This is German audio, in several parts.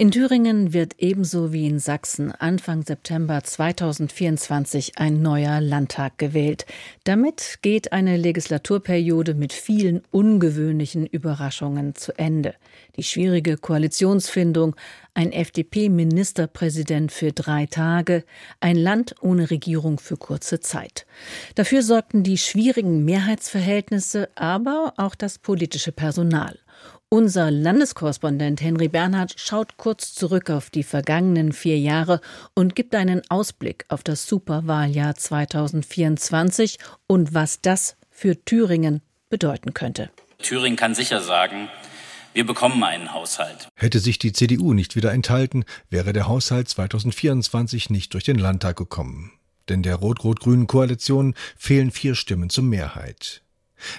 in Thüringen wird ebenso wie in Sachsen Anfang September 2024 ein neuer Landtag gewählt. Damit geht eine Legislaturperiode mit vielen ungewöhnlichen Überraschungen zu Ende. Die schwierige Koalitionsfindung, ein FDP-Ministerpräsident für drei Tage, ein Land ohne Regierung für kurze Zeit. Dafür sorgten die schwierigen Mehrheitsverhältnisse, aber auch das politische Personal. Unser Landeskorrespondent Henry Bernhard schaut kurz zurück auf die vergangenen vier Jahre und gibt einen Ausblick auf das Superwahljahr 2024 und was das für Thüringen bedeuten könnte. Thüringen kann sicher sagen, wir bekommen einen Haushalt. Hätte sich die CDU nicht wieder enthalten, wäre der Haushalt 2024 nicht durch den Landtag gekommen. Denn der rot-rot-grünen Koalition fehlen vier Stimmen zur Mehrheit.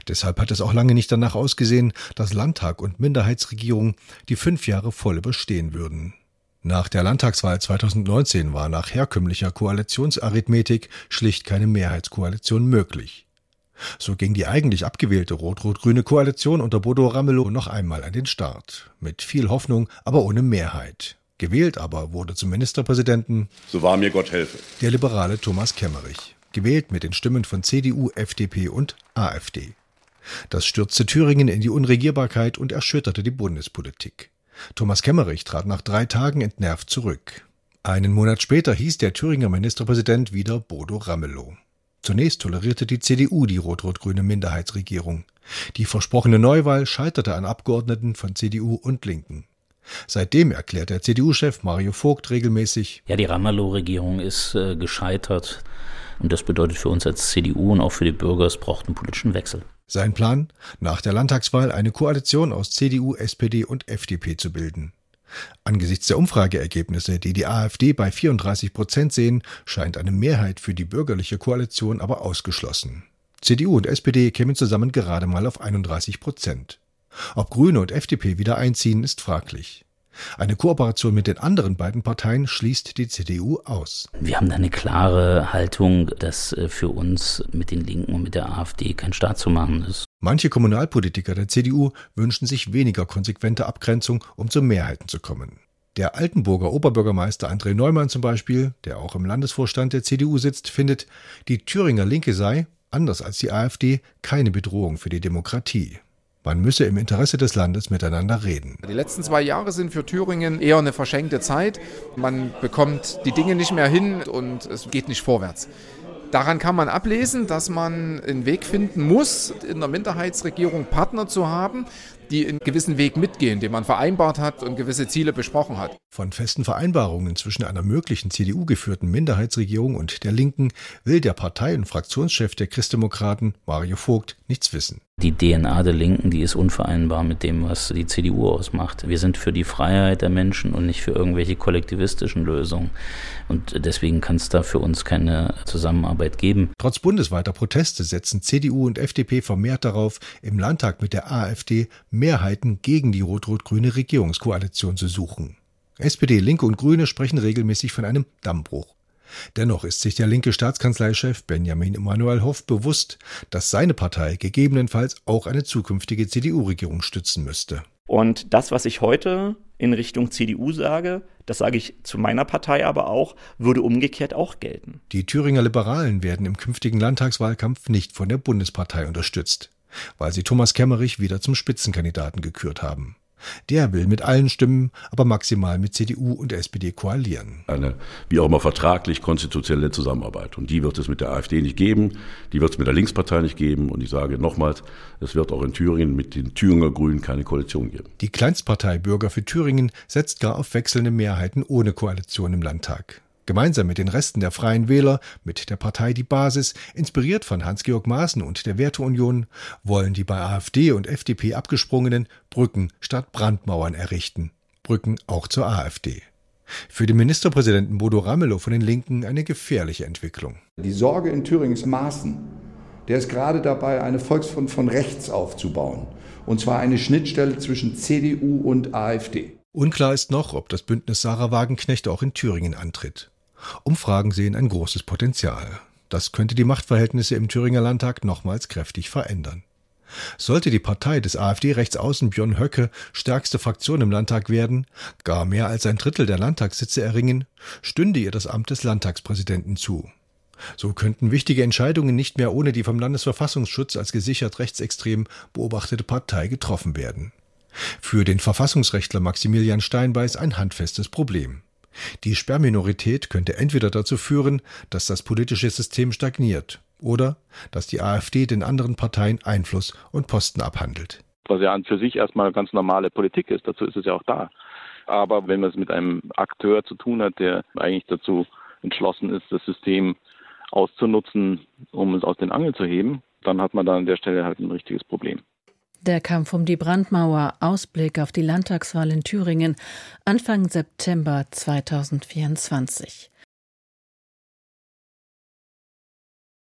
Deshalb hat es auch lange nicht danach ausgesehen, dass Landtag und Minderheitsregierung die fünf Jahre voll überstehen würden. Nach der Landtagswahl 2019 war nach herkömmlicher Koalitionsarithmetik schlicht keine Mehrheitskoalition möglich. So ging die eigentlich abgewählte rot-rot-grüne Koalition unter Bodo Ramelow noch einmal an den Start. Mit viel Hoffnung, aber ohne Mehrheit. Gewählt aber wurde zum Ministerpräsidenten, so wahr mir Gott helfe, der liberale Thomas Kemmerich gewählt mit den Stimmen von CDU, FDP und AfD. Das stürzte Thüringen in die Unregierbarkeit und erschütterte die Bundespolitik. Thomas Kemmerich trat nach drei Tagen entnervt zurück. Einen Monat später hieß der Thüringer Ministerpräsident wieder Bodo Ramelow. Zunächst tolerierte die CDU die rot-rot-grüne Minderheitsregierung. Die versprochene Neuwahl scheiterte an Abgeordneten von CDU und Linken. Seitdem erklärt der CDU-Chef Mario Vogt regelmäßig, ja, die Ramelow-Regierung ist äh, gescheitert. Und das bedeutet für uns als CDU und auch für die Bürger, es braucht einen politischen Wechsel. Sein Plan, nach der Landtagswahl eine Koalition aus CDU, SPD und FDP zu bilden. Angesichts der Umfrageergebnisse, die die AfD bei 34 Prozent sehen, scheint eine Mehrheit für die bürgerliche Koalition aber ausgeschlossen. CDU und SPD kämen zusammen gerade mal auf 31 Prozent. Ob Grüne und FDP wieder einziehen, ist fraglich. Eine Kooperation mit den anderen beiden Parteien schließt die CDU aus. Wir haben da eine klare Haltung, dass äh, für uns mit den Linken und mit der AfD kein Staat zu machen ist. Manche Kommunalpolitiker der CDU wünschen sich weniger konsequente Abgrenzung, um zu Mehrheiten zu kommen. Der Altenburger Oberbürgermeister André Neumann zum Beispiel, der auch im Landesvorstand der CDU sitzt, findet, die Thüringer Linke sei, anders als die AfD, keine Bedrohung für die Demokratie. Man müsse im Interesse des Landes miteinander reden. Die letzten zwei Jahre sind für Thüringen eher eine verschenkte Zeit. Man bekommt die Dinge nicht mehr hin und es geht nicht vorwärts. Daran kann man ablesen, dass man einen Weg finden muss, in der Minderheitsregierung Partner zu haben, die einen gewissen Weg mitgehen, den man vereinbart hat und gewisse Ziele besprochen hat. Von festen Vereinbarungen zwischen einer möglichen CDU-geführten Minderheitsregierung und der Linken will der Partei- und Fraktionschef der Christdemokraten, Mario Vogt, nichts wissen. Die DNA der Linken, die ist unvereinbar mit dem, was die CDU ausmacht. Wir sind für die Freiheit der Menschen und nicht für irgendwelche kollektivistischen Lösungen. Und deswegen kann es da für uns keine Zusammenarbeit geben. Trotz bundesweiter Proteste setzen CDU und FDP vermehrt darauf, im Landtag mit der AfD Mehrheiten gegen die rot-rot-grüne Regierungskoalition zu suchen. SPD, Linke und Grüne sprechen regelmäßig von einem Dammbruch. Dennoch ist sich der linke Staatskanzleichef Benjamin Emanuel Hoff bewusst, dass seine Partei gegebenenfalls auch eine zukünftige CDU-Regierung stützen müsste. Und das, was ich heute in Richtung CDU sage, das sage ich zu meiner Partei aber auch, würde umgekehrt auch gelten. Die Thüringer Liberalen werden im künftigen Landtagswahlkampf nicht von der Bundespartei unterstützt, weil sie Thomas Kemmerich wieder zum Spitzenkandidaten gekürt haben. Der will mit allen Stimmen, aber maximal mit CDU und SPD koalieren. Eine, wie auch immer, vertraglich konstitutionelle Zusammenarbeit. Und die wird es mit der AfD nicht geben, die wird es mit der Linkspartei nicht geben. Und ich sage nochmals, es wird auch in Thüringen mit den Thüringer Grünen keine Koalition geben. Die Kleinstpartei Bürger für Thüringen setzt gar auf wechselnde Mehrheiten ohne Koalition im Landtag. Gemeinsam mit den Resten der Freien Wähler, mit der Partei Die Basis, inspiriert von Hans-Georg Maaßen und der Werteunion, wollen die bei AfD und FDP abgesprungenen Brücken statt Brandmauern errichten. Brücken auch zur AfD. Für den Ministerpräsidenten Bodo Ramelow von den Linken eine gefährliche Entwicklung. Die Sorge in Thüringen ist Maaßen. Der ist gerade dabei, eine Volksfront von rechts aufzubauen. Und zwar eine Schnittstelle zwischen CDU und AfD. Unklar ist noch, ob das Bündnis Sarah Wagenknecht auch in Thüringen antritt. Umfragen sehen ein großes Potenzial. Das könnte die Machtverhältnisse im Thüringer Landtag nochmals kräftig verändern. Sollte die Partei des AfD-Rechtsaußen Björn Höcke stärkste Fraktion im Landtag werden, gar mehr als ein Drittel der Landtagssitze erringen, stünde ihr das Amt des Landtagspräsidenten zu. So könnten wichtige Entscheidungen nicht mehr ohne die vom Landesverfassungsschutz als gesichert rechtsextrem beobachtete Partei getroffen werden. Für den Verfassungsrechtler Maximilian Steinbeiß ein handfestes Problem. Die Sperrminorität könnte entweder dazu führen, dass das politische System stagniert oder dass die AfD den anderen Parteien Einfluss und Posten abhandelt. Was ja an für sich erstmal ganz normale Politik ist, dazu ist es ja auch da. Aber wenn man es mit einem Akteur zu tun hat, der eigentlich dazu entschlossen ist, das System auszunutzen, um es aus den Angeln zu heben, dann hat man da an der Stelle halt ein richtiges Problem. Der Kampf um die Brandmauer, Ausblick auf die Landtagswahl in Thüringen, Anfang September 2024.